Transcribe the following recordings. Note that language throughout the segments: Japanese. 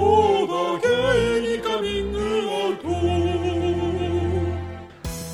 そ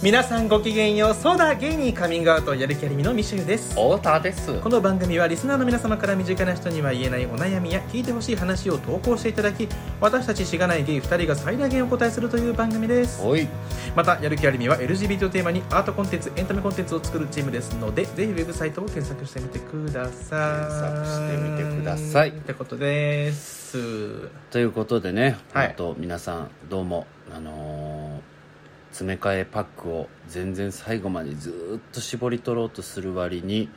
皆さんごきげんようソーダゲイにカミングアウトやる気ありみのミシェルです。太田です。この番組はリスナーの皆様から身近な人には言えないお悩みや聞いてほしい話を投稿していただき私たちしがないゲイ2人が最大限お答えするという番組です。おい。またやる気ありみは LGBT をテーマにアートコンテンツエンタメコンテンツを作るチームですのでぜひウェブサイトを検索してみてください。検索してみてください。ってことです。ということでね、はい。本当皆さんどうもあのー詰め替えパックを全然最後までずっと絞り取ろうとする割に、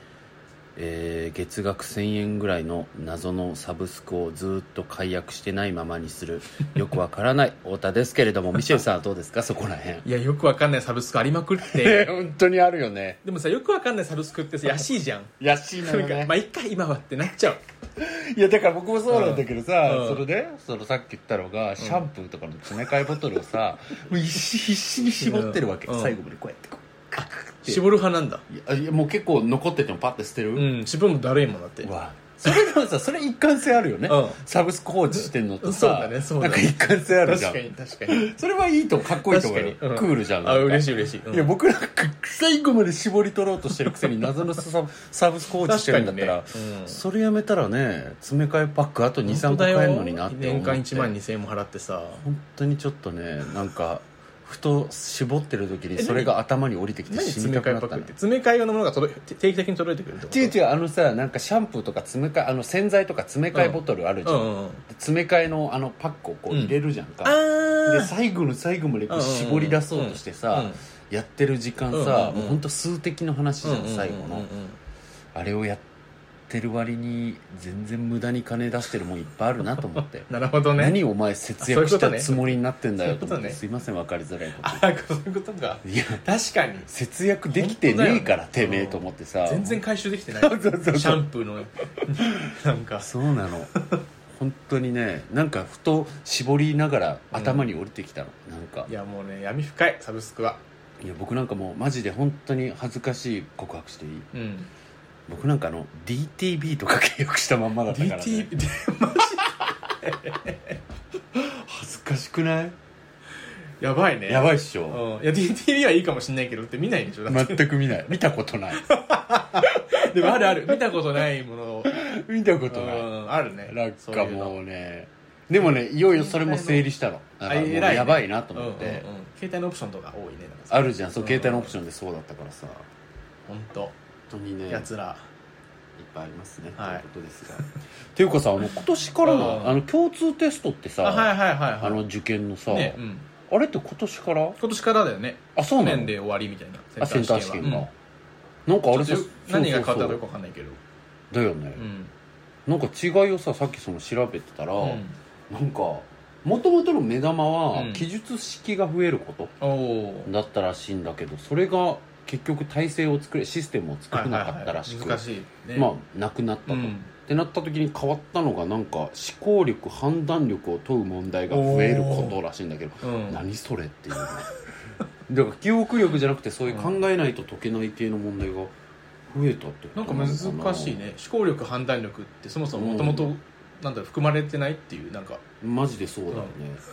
えー月額1000円ぐらいの謎のサブスクをずーっと解約してないままにする。よくわからない。太田ですけれどもミシェルさんはどうですか？そこらへんいやよくわかんない。サブスクありまくって。本当にあるよね。でもさよくわかんないサブスクってさ 安いじゃん。安いなまあいっか今はってなっちゃう。いやだから僕もそうなんだけどさ、うん。それで？そのさっき言ったのがシャンプーとかの詰め替えボトルをさ、もう必死に絞ってるわけ、うん。最後までこうやってこう 絞る派なんだ。いやいやもう結構残っててもパッて捨てる、うん絞るのだるいもんだって。うわ。それでもさそれ一貫性あるよね、うん。サブスク放置してんのとさそうだねそうだね。なんか一貫性あるじゃん。確かに確かに。それはいいとかっこいいと思うよ、確かに。うん。クールじゃん。あ嬉しいい嬉しい、うん。いや僕なんか最後まで絞り取ろうとしてるくせに謎のササブスク放置してるんだったら、確かにね。うん。それやめたらね詰め替えパックあと23個買えるのになって思って。年間1万2000円も払ってさ。本当にちょっとねなんかふと絞ってる時にそれが頭に降りてきて何？死詰め替えにたくなったの。パックって。詰め替え用のものが届い定期的に届いてくるってこと？違う違うあのさなんかシャンプーとか詰め替えあの洗剤とか詰め替えボトルあるじゃん、うんうんうん。詰め替えのあのパックをこう入れるじゃんか、あでー最後の最後までこううんうんうん絞り出そうとしてさ、うんうんやってる時間さ、うんうんうん。もうほんと数的の話じゃん、最後の、うんうんうんうん。あれをやってる割に全然無駄に金出してるもんいっぱいあるなと思って。なるほどね。何お前節約したつもりになってんだよと思って、すいません分かりづらいこと。あそういうことか。いや確かに。節約できてねえから、本当だよてめえと思ってさ。全然回収できてない。シャンプーの。なんか。そうなの。本当にねなんかふと絞りながら頭に降りてきたの、なんか。いやもうね闇深いサブスクは。いや僕なんかもうマジで本当に恥ずかしい告白していい？うん僕なんかあの DTV とか契約したまんまだったから、ね、DT で恥ずかしくない？やばいね。やばいっしょ、うん。いや DTV はいいかもしんないけどって見ないでしょ。全く見ない。見たことない。でもあるある。見たことないもの。を見たことない。うん。あるね。なんかもうね。でもねいよいよそれも整理したの。だからもう偉いね。やばいなと思って、うんうんうん。携帯のオプションとか多いね。あるじゃん。そううん携帯のオプションでそうだったからさ。本当。本当にねいっやつら。ぱいありますね、はい。ということですが。っていうかさあの今年からうん。のあの共通テストってさあはいはいはいはい。あの受験のさ、ねうん。あれって今年から？今年からだよね。あそうなの？去年で終わりみたいな。あセンター試験が、は。なんかあれさ何が変わったかよくわかんないけど。だよね。う、ん。なんか違いをささっきその調べてたら、うん。なんかもともとの目玉はうん。記述式が増えることおおだったらしいんだけどそれが結局体制を作れシステムを作れなかったらしく、難しいね。まあなくなったと、うん。ってなった時に変わったのがなんか思考力判断力を問う問題が増えることらしいんだけど、うん。何それっていう。の だから記憶力じゃなくてそういう考えないと解けない系の問題が増えたってことなんか難しいね。思考力判断力ってそもそももともとなんだろう含まれてないっていうなんか。マジでそうだよね、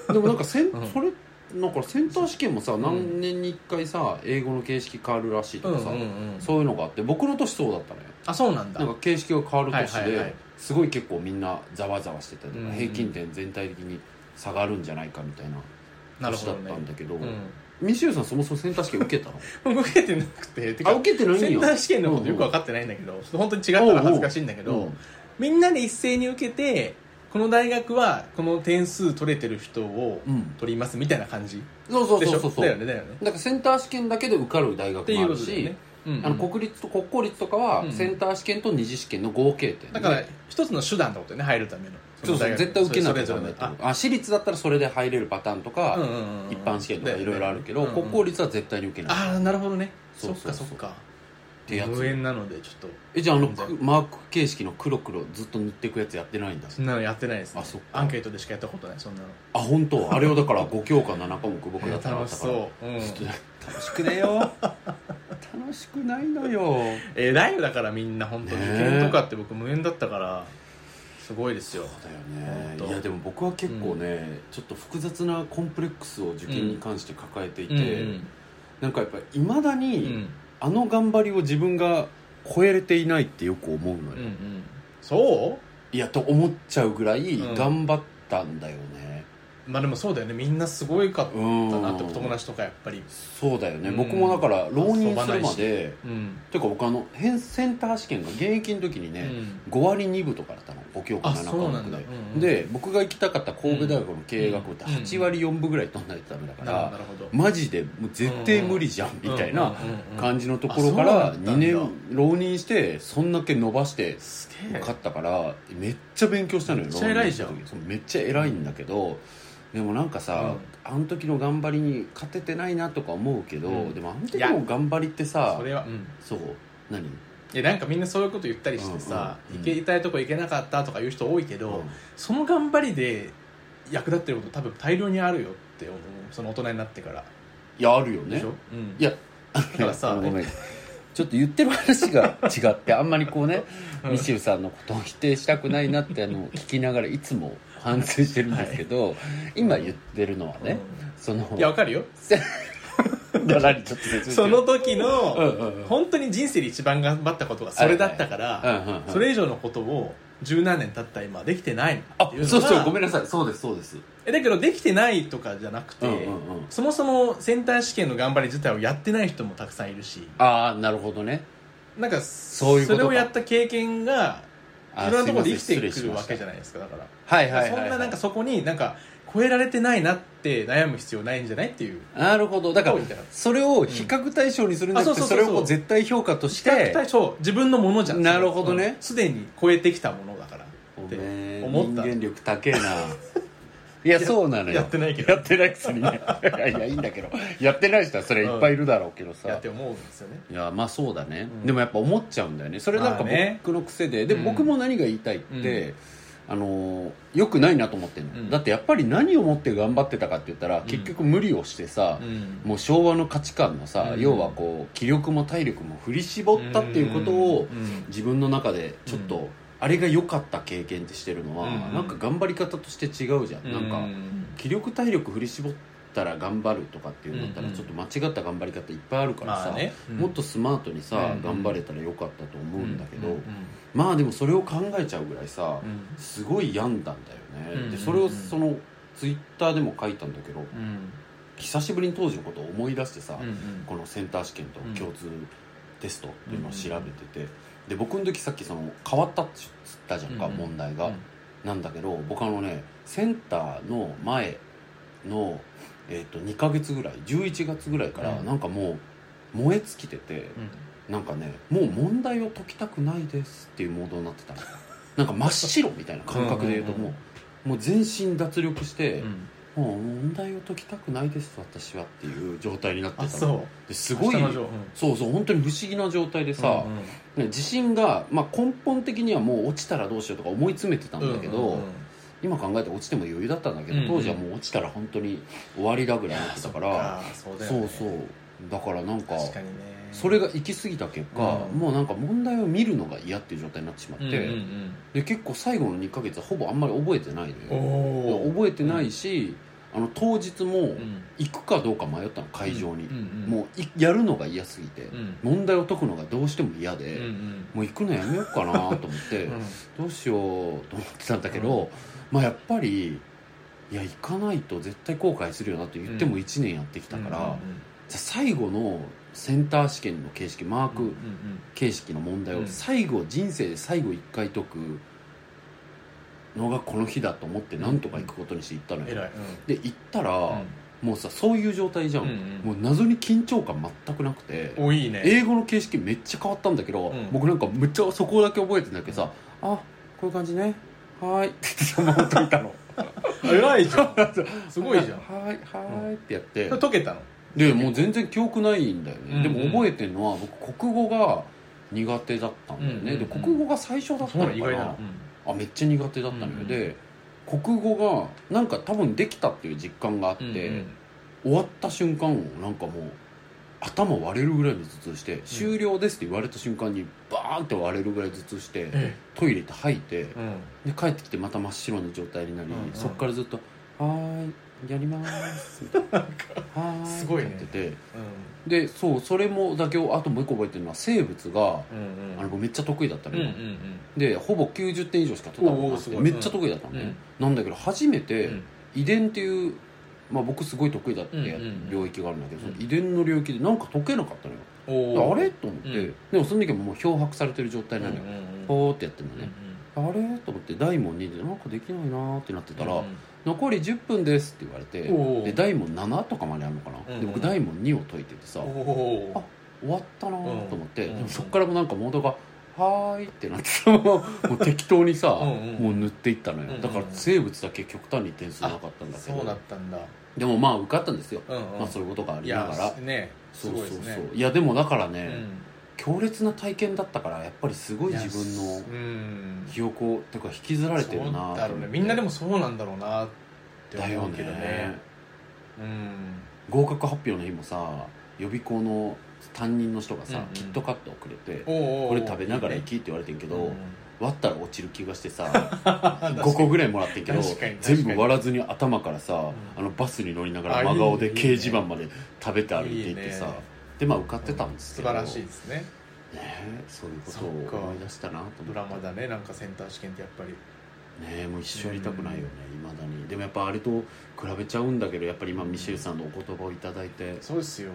でもなんかせん、うん。それなんかセンター試験もさ、ん。何年に1回さ英語の形式変わるらしいとかさ、うんうんうん。そういうのがあって僕の年そうだったのよ。あそうなんだ。なんか形式が変わる年で、はいはいはい。すごい結構みんなざわざわしてたりとか、うん。うん平均点全体的に下がるんじゃないかみたいな年だっなるほどね。たんだけどうん。ミシューさんそもそもセンター試験受けたの？受けてなくて。てかあ受けてないんや。センター試験のことよく分かってないんだけど、ちょっと本当に違ったら恥ずかしいんだけど、うん。みんなで一斉に受けてこの大学はこの点数取れてる人をうん。取りますみたいな感じそうそうそうそう。そうだよねだよね。だからセンター試験だけで受かる大学もあるし、ことだよね、うんうん。あの国立と国公立とかはうん。センター試験と二次試験の合計点。でだから一つの手段ってことよね入るための。そうそう絶対受けなきゃダメあ私立だったらそれで入れるパターンとか、一般試験とかいろいろあるけど、国公立は絶対に受けない。ああなるほどね。そっそうそうそうか。そっかてやつ。無縁なのでちょっと。えじゃああのマーク形式の黒黒ずっと塗っていくやつやってないんだ。そんなのやってないですね。あそっか。アンケートでしかやったことないそんなの。あ本当？あれをだから5教科7科目僕だったら。楽しそう、うん、楽しくねえよ。楽しくないのよ。えらいよだからみんな本当受験とかって僕無縁だったからすごいですよ。そうだよね。いやでも僕は結構ね、ちょっと複雑なコンプレックスを受験に関して抱えていて、うんなんかやっぱいまだうんに、うんあの頑張りを自分が超えれていないってよく思うのよ、うんうん。そいやと思っちゃうぐらいうん頑張ったんだよね。うまあでもそうだよね。みんなすごいかったうんなってお友達とかやっぱり。そうだよね、うん。僕もだから浪人するまでうんていうか僕あの変センター試験が現役の時にね、5割2分とかだったの5教科あ7科そうなんだ。目で、うんうん。で僕が行きたかった神戸大学の経営学部ってうん。8割4分ぐらい取んないとダメだから、なるほどなるほど。マジでもう絶対無理じゃんみたいな感じのところかあらそうだった2んだ。年浪人してそんだけ伸ばしてすげえ。受かったからめっちゃ勉強したのよめっちゃ偉いじゃん。浪人した時。そうめっちゃ偉いんだけど、でもなんかさ、あの時の頑張りに勝ててないなとか思うけど、うん。でもあの時の頑張りってさそれはうん。そう何？いやなんかみんなそういうこと言ったりしてさ、うんうん行けたいとこ行けなかったとか言う人多いけど、うん。その頑張りで役立ってること多分大量にあるよって思う。その大人になってから、いやあるよね。でしょ、うん。いやだからさ あのごめん。ちょっと言ってる話が違ってあんまりこうねうん。ミシューさんのことを否定したくないなってあの聞きながらいつも反省してるんですけど、今言ってるのはね、そのいやわかるよ。いや何ちょっと説明してその時うんのうんうん。本当に人生で一番頑張ったことがそれだったから、それ以上のことを十何年経った今できてないあっていうのがそうそうごめんなさい。そうですそうです。えだけどできてないとかじゃなくて、うんうんうん。そもそもセンター試験の頑張り自体をやってない人もたくさんいるし。ああなるほどね。なんかそういうことか。れをやった経験があいろんなところで生きてくるわけじゃないですかだから、はいはいはい、はい、そんななんかそこになんか超えられてないなって悩む必要ないんじゃないっていう。なるほど。だからそれを比較対象にするんじゃなくて、うん。あそうそうそうそを絶対評価とし比較て対象自分のものじゃん。なるほどね。うん。すで、に超えてきたものだからってごめん思った。人間力高えな。いやそうなのよ。やってないけど。やってないくせに。ねいやいやいいんだけど。やってない人はそれいっぱいいるだろうけどさ、やって思うんですよね。いやまあそうだね、うん。でもやっぱ思っちゃうんだよね。それなんかまあね。僕の癖で、でうん。僕も何が言いたいって、あのーよくないなと思ってんの、うん。だってやっぱり何をもって頑張ってたかって言ったら、結局無理をしてさ、うん。もう昭和の価値観のさ、うん。要はこう気力も体力も振り絞ったっていうことをうん。自分の中でちょっと、うん。あれが良かった経験ってしてるのは、うん。なんか頑張り方として違うじゃん、なんか気力体力振り絞ったら頑張るとかっていうんだったらうんちょっと間違った頑張り方いっぱいあるからさ、もっとスマートにさ、うん。頑張れたらよかったと思うんだけど、まあでもそれを考えちゃうぐらいさ、うん。すごい病んだんだよね、うん。でそれをそのツイッターでも書いたんだけど、うん。久しぶりに当時のことを思い出してさ、このセンター試験と共通テストっていうのを調べてて、で僕の時さっきその変わったっつったじゃんか、問題が、うん。なんだけど僕あのねセンターの前の、えー、と2ヶ月ぐらい11月ぐらいからうん。なんかもう燃え尽きてて、なんかねもう問題を解きたくないですっていうモードになってた。の なんか真っ白みたいな感覚で言うとうんうんもうもう全身脱力して、うん。もう問題を解きたくないです私はっていう状態になってたの。あそう。ですごいうん。そうそう本当に不思議な状態でさ、うんうん。ね自信が、まあ、根本的にはもう落ちたらどうしようとか思い詰めてたんだけど、うんうんうん今考えて落ちても余裕だったんだけど、うんうん。当時はもう落ちたら本当に終わりだぐらいになってたからそうね。そうそう。だからなんかね。それが行き過ぎた結果、うん。もうなんか問題を見るのが嫌っていう状態になってしまって、うんうんで結構最後の2ヶ月はほぼあんまり覚えてないのうんよ覚えてないし、あの当日もうん。行くかどうか迷ったの会場に、うんうんもういやるのが嫌すぎて、うん。問題を解くのがどうしても嫌で、うんうん。もう行くのやめようかなと思って、うん。どうしようと思ってたんだけど、まあやっぱりいや行かないと絶対後悔するよなって言っても1年やってきたから、うんうんじゃあ最後のセンター試験の形式マークうんうん形式の問題をうん。最後人生で最後1回解くのがこの日だと思ってなんとか行くことにして行ったのよ、で行ったら、うん。もうさそういう状態じゃん、うんうんもう謎に緊張感全くなくておいいね。英語の形式めっちゃ変わったんだけど、うん。僕なんかめっちゃそこだけ覚えてんだけどさ「あこういう感じねはーい」って言ってそのまま解いたの？偉いじゃん。すごいじゃん。はーいはーいってやって、解けたの？でもう全然記憶ないんだよね、うん。うんでも覚えてるのは僕国語が苦手だったんだよね、うん。うんうんで国語が最初だったのかな？意外だな。あめっちゃ苦手だったのよ、うんうん。で国語がなんか多分できたっていう実感があって、うんうん。終わった瞬間なんかもう頭割れるぐらいの頭痛して、終了ですって言われた瞬間にバーンって割れるぐらい頭痛して、えトイレ行って吐いて、うん。で帰ってきてまた真っ白な状態になり、うん。うんそっからずっと「はーいやります」みたいな「はーい」すごいね。ってやっててうでそうそれもだけをあともう一個覚えてるのは生物が、あの僕めっちゃ得意だったのよ、でほぼ90点以上しか取ったことなくおーすごい。てめっちゃ得意だったのね、なんだけど初めてうん。遺伝っていう、まあ、僕すごい得意だって領域があるんだけど、うん。その遺伝の領域でなんか解けなかったのよ、あれ？と思って、うん。でもその時はもう漂白されてる状態なのよ、ポーってやってるのうんね、あれ？と思って大門2でなんかできないなーってなってたら、うん残り10分ですって言われてで大門7とかまであるのかな、で僕大門2を解いててさ、あ終わったなーと思って、そっからもなんかモードが「はーい」ってなってさもう適当にさうんうん。もう塗っていったのよ、うんうん。だから生物だけ極端に点数なかったんだけど。そうだったんだ。でもまあ受かったんですよ、うんうん。まあそういうことがあいりながら。やねすそうそうそう。ね。いやでもだからね、うん。強烈な体験だったからやっぱりすごい自分のうん。記憶をてか引きずられてるなそうだろうね。みんなでもそうなんだろうなってだよ思うけどね。ね。うん。合格発表の日もさ予備校の担任の人がさ、うんうん。キットカットをくれてこれ食べながら行きって言われてんけど、うん。割ったら落ちる気がしてさ 5 5個ぐらいもらってんけど全部割らずに頭からさ、ん。あのバスに乗りながあら真顔で掲示板まで食べて歩いていってさね。でまあ受かってたんですけど、素晴らしいですね。ねえそういうことを思い出したなと思って。ドラマだねなんかセンター試験ってやっぱり。ねえもう一生やりたくないよねいまだに。でもやっぱあれと比べちゃうんだけどやっぱり今ミシェルさんのお言葉をいただいて。そうですよ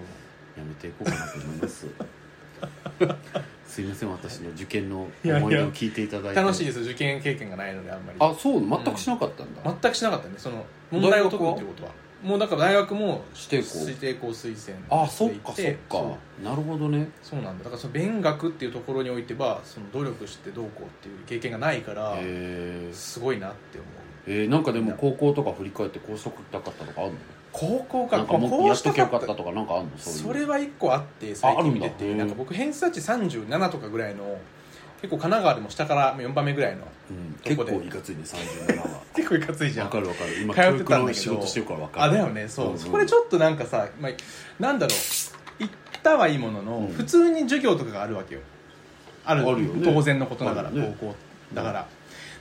やめていこうかなと思います。すいません私の受験の思い出を聞いていただいて。楽しいです受験経験がないのであんまり。あそう全くしなかったんだ、全くしなかったねその問題を解くっていうことは？もうだから大学も指定校。指定校推薦あそっかそっか。なるほどね。そうなんだ。だからその勉学っていうところにおいてはその努力してどうこうっていう経験がないからすごいなって思う。えー、なんかでも高校とか振り返ってこうしときたかったとかあるの？高校かなんかもこうっとやっときゃよかしったとかなんかあるの？そういう。それは一個あって最近見てああるんなんか僕偏差値37とかぐらいの結構神奈川でも下から4番目ぐらいのうん、どこで。結構いかついね37は。結構いかついじゃん。わかるわかる。今通ってたんだけど。の仕事してるからわかる。あだよね。そう、うんうん。そこでちょっとなんかさ、まあ、なんだろう。行ったはいいものの、うん。普通に授業とかがあるわけよ。ある。あるよね。当然のことだから、あるね。高校だから、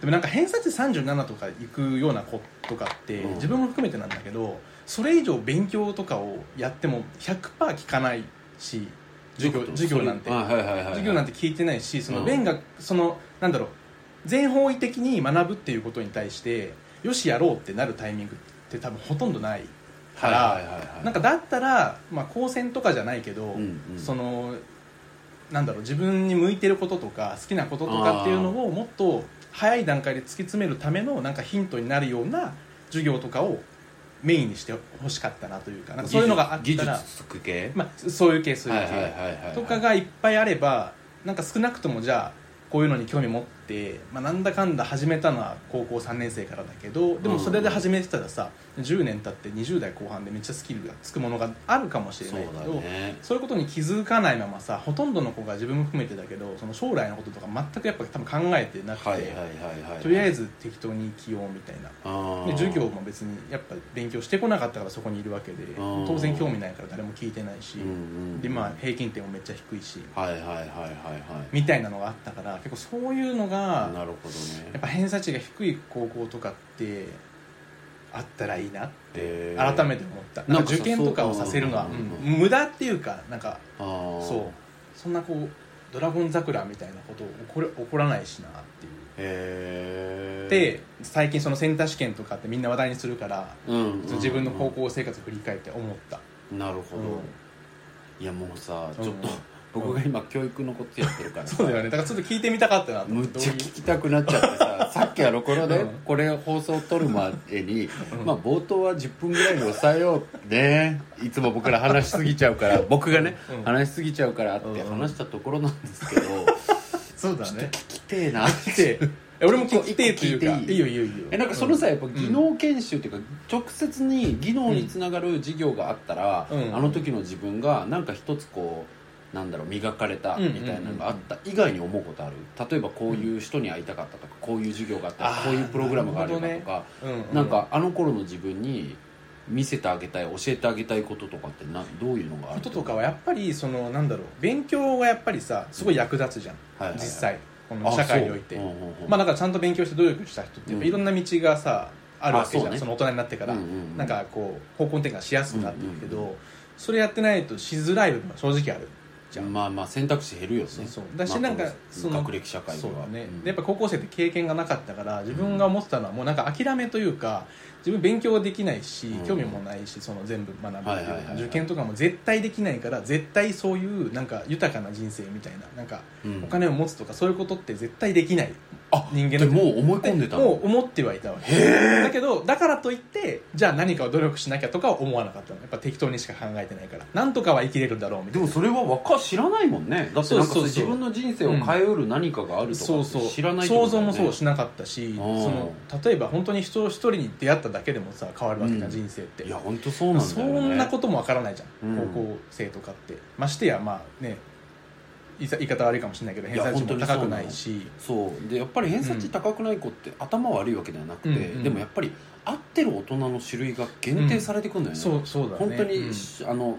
でもなんか偏差値37とか行くような子とかって、うん。自分も含めてなんだけどそれ以上勉強とかをやっても100%聞かないし授業授業なんて、授業なんて聞いてないしそのうん勉学、そのなんだろう全方位的に学ぶっていうことに対してよしやろうってなるタイミングって多分ほとんどないから、はいはいはいはい。なんかだったら、まあ、高専とかじゃないけど、うんうん。そのなんだろう自分に向いてることとか好きなこととかっていうのをもっと早い段階で突き詰めるためのなんかヒントになるような授業とかをメインにしてほしかったなというかなんかそういうのがあった技らまあ、そういう系そういう系、とかがいっぱいあればなんか少なくともじゃあこういうのに興味持って、まあ、なんだかんだ始めたのは高校3年生からだけどでもそれで始めてたらさ10年経って20代後半でめっちゃスキルがつくものがあるかもしれないけどね。そういうことに気づかないままさほとんどの子が自分も含めてだけどその将来のこととか全くやっぱ多分考えてなくて、とりあえず適当に生きようみたいな。で授業も別にやっぱ勉強してこなかったからそこにいるわけでうん当然興味ないから誰も聞いてないし、うんうん。でまあ平均点もめっちゃ低いしはいはいはいはいはい。みたいなのがあったから結構そういうのがなるほどね。やっぱ偏差値が低い高校とかってあったらいいなって改めて思った。なんんか受験とかをさせるのは、そううん。無駄っていうかなんかそう。そんなこうドラゴン桜みたいなこと起こる起こらないしなっていう。へえで最近そのセンター試験とかってみんな話題にするから、うんうんうん自分の高校生活を振り返って思った、なるほど、うん。いやもうさうん。ちょっと僕が今教育のことやってるから。さ そうだよね。だからちょっと聞いてみたかったなと。むっちゃ聞きたくなっちゃってさ。さっきあのこのね、うん。これ放送を撮るまでに、うん。まあ冒頭は10分ぐらいに抑えようね。いつも僕ら話しすぎちゃうから僕がね、うん。話しすぎちゃうからってうん。話したところなんですけど、そうだね。聞きてえな来て。え。俺も聞きてえというかい？ていいいいよいいよいいよ。えなんかそのさやっぱうん技能研修っていうか、直接に技能につながる授業があったら、うん。あの時の自分がなんか一つこうなんだろう磨かれたみたいなのがあった以外に思うことある？例えばこういう人に会いたかったとかこういう授業があったらあーこういうプログラムがあればとか、なんかあの頃の自分に見せてあげたい教えてあげたいこととかってなどういうのがあることとかはやっぱりそのなんだろう勉強がやっぱりさすごい役立つじゃん、はいはいはい。実際この社会において、あそう。うんうんうん。まあだからちゃんと勉強して努力した人っていろんな道がさ、あるわけじゃん。あそうね。その大人になってから、うんうんうん。なんかこう方向転換しやすくなってるけど、うんうん。それやってないとしづらい部分は正直あるじゃん、まあまあ選択肢減るよね。そうそう。だしまあなんかこその学歴社会では。そうだね、うん。でやっぱ高校生って経験がなかったから自分が思ってたのはもうなんか諦めというか自分勉強できないし、うん。興味もないしその全部学ぶ受験とかも絶対できないから絶対そういうなんか豊かな人生みたいななんかうん。お金を持つとかそういうことって絶対できない。あ人間でもう思い込んでたの？もう思ってはいたわけ。だけどだからといってじゃあ何かを努力しなきゃとかは思わなかったの。やっぱ適当にしか考えてないから。なんとかは生きれるんだろうみたいな。でもそれは若知らないもんね。だってなんかそうそうそう。自分の人生を変えうる何かがあるとかってそうそう。知らないってこ想像もそうしなかったしその例えば本当に人一人に出会っただけでもさ変わるわけじゃん、うん。人生って。いや本当そうなんだよね。そんなこともわからないじゃん、うん。高校生とかって。ましてやまあね言い方悪いかもしれないけど偏差値も高くないし。そうでやっぱり偏差値高くない子って頭悪いわけではなくて、うんうんでもやっぱり合ってる大人の種類が限定されていくんだよね、そうそうだね。本当に、うん。あの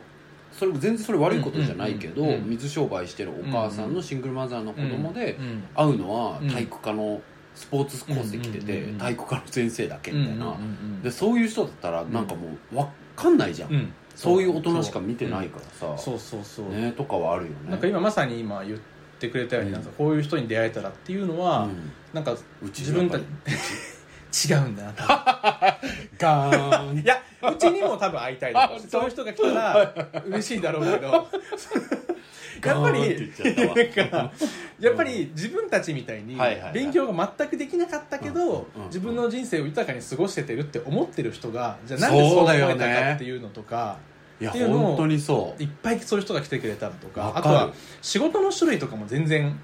それ全然それ悪いことじゃないけど、うんうんうんうん。水商売してるお母さんのシングルマザーの子供でうんうん会うのはうん体育科のスポーツコースで来てて、うんうんうんうん。体育科の先生だけみたいな、うんうんうんでそういう人だったらなんかもう分かんないじゃん、うんそういう大人しか見てないからさ、そうそうそう、ねとかはあるよね。なんか今まさに今言ってくれたようになんかこういう人に出会えたらっていうのは、うん。なんか自分たやっ違うんだな多分。ガーン。いやうちにも多分会いたいだろう。しそういう人が来たら嬉しいだろうけど。やっぱりやっぱり自分たちみたいに勉強が全くできなかったけどうん。自分の人生を豊かに過ごしててるって思ってる人がじゃあなんでそう思えたかっていうのとかいや本当にそう。いっぱいそういう人が来てくれたらとかあとは仕事の種類とかも全然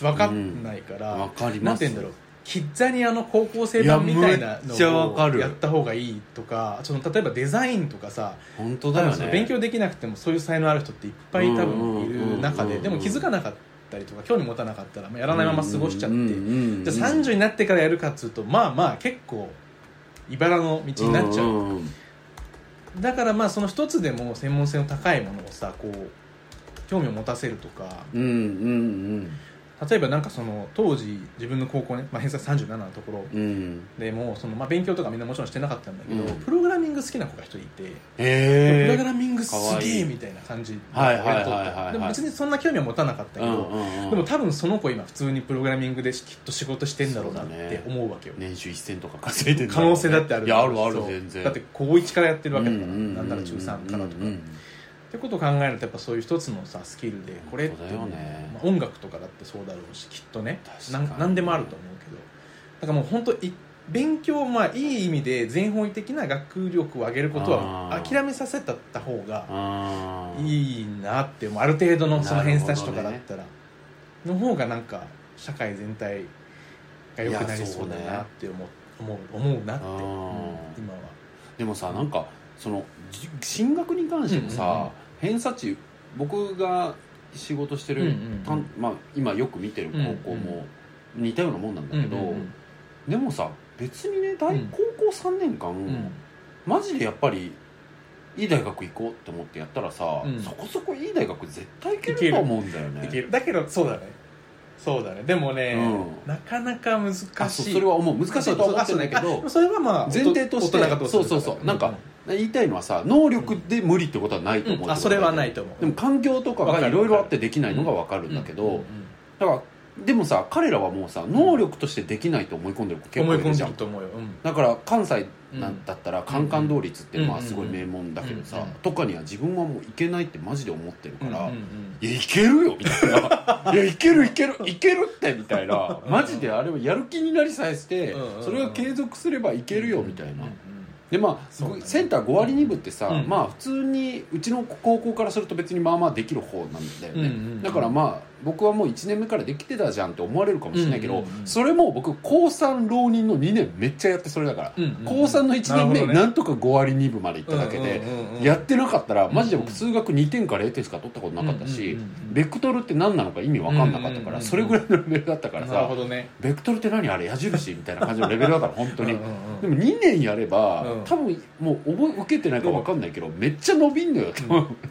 分かんないから、うんわかります。なんて言うんだろう。キッザニアの高校生版みたいなのをやった方がいいとかその例えばデザインとかさ本当だよね。勉強できなくてもそういう才能ある人っていっぱい多分いる中ででも気づかなかったりとか興味持たなかったらまあやらないまま過ごしちゃって。じゃあ30になってからやるかっつうとまあまあ結構茨の道になっちゃう、だからまあその一つでも専門性の高いものをさこう興味を持たせるとかうんうんうん。例えばなんかその当時自分の高校ね、まあ、偏差値37のところうん。うんでもうその、まあ、勉強とかみんなもちろんしてなかったんだけど、うん。プログラミング好きな子が一人いて、へえプログラミングすげえみたいな感じでも別にそんな興味は持たなかったけど、でも多分その子今普通にプログラミングできっと仕事してんだろうなって思うわけよ、年収1000とか稼いでる可能性だってあるいやあるある全然。だって高1からやってるわけだから、うんうんうんなんなら中3からとか、うんうんってことを考えるとやっぱそういう一つのさスキルでこれってね。まあ、音楽とかだってそうだろうしきっとね。何でもあると思うけど。だからもう本当い勉強まあいい意味で全方位的な学力を上げることは諦めさせたった方がいいなってもう。ある程度のその偏差値とかだったら、の方がなんか社会全体が良くなりそうだなって思う思う思うなって、今は。でもさなんかそのじ進学に関してもさ、うんうんうん。偏差値僕が仕事してる、うんうんうん。まあ、今よく見てる高校も似たようなもんなんだけど、うんうんでもさ別にね大、うん。高校3年間、うん。マジでやっぱりいい大学行こうって思ってやったらさ、うん。そこそこいい大学絶対行けると思うんだよね。だけどそうだね。そうだね。でもね、うん。なかなか難しい。あそれは思う。難しいとは思ってないけどあそれはまあ前提としてそうそうそう。なんか言いたいのはさ能力で無理ってことはないと思う、うん。あそれはないと思う。でも環境とかがいろいろあってできないのが分かるんだけど、うんうんだからでもさ彼らはもうさ能力としてできないと思い込んでる子結構いるじゃん。うん。だから関西なんうん。だったらカンカン同率ってまあうんすごい名門だけどさ、うんとかには自分はもういけないってマジで思ってるから、うんうんうん。いやいけるよみたいな。いやいけるいけるいけるってみたいな。マジであれはやる気になりさえしてうんうんうん。それが継続すればいけるよみたいな。うんうんでまあね。センター5割2分ってさ、うん。まあ普通にうちの高校からすると別にまあまあできる方なんだよね、うんうんうん。だからまあ僕はもう1年目からできてたじゃんって思われるかもしれないけど、うんうんうんそれも僕高3浪人の2年めっちゃやってそれだから、うんうんうん。高3の1年目なね。なんとか5割2分までいっただけで、うんうんやってなかったらマジで僕数学2点か0点しか取ったことなかったし、うんうんうんうん。ベクトルって何なのか意味分かんなかったから、うんうんうんうん。それぐらいのレベルだったからさほどね。ベクトルって何あれ矢印みたいな感じのレベルだから本当に。うんでも2年やれば、うん。多分もう覚え受けてないか分かんないけど、めっちゃ伸びんのよ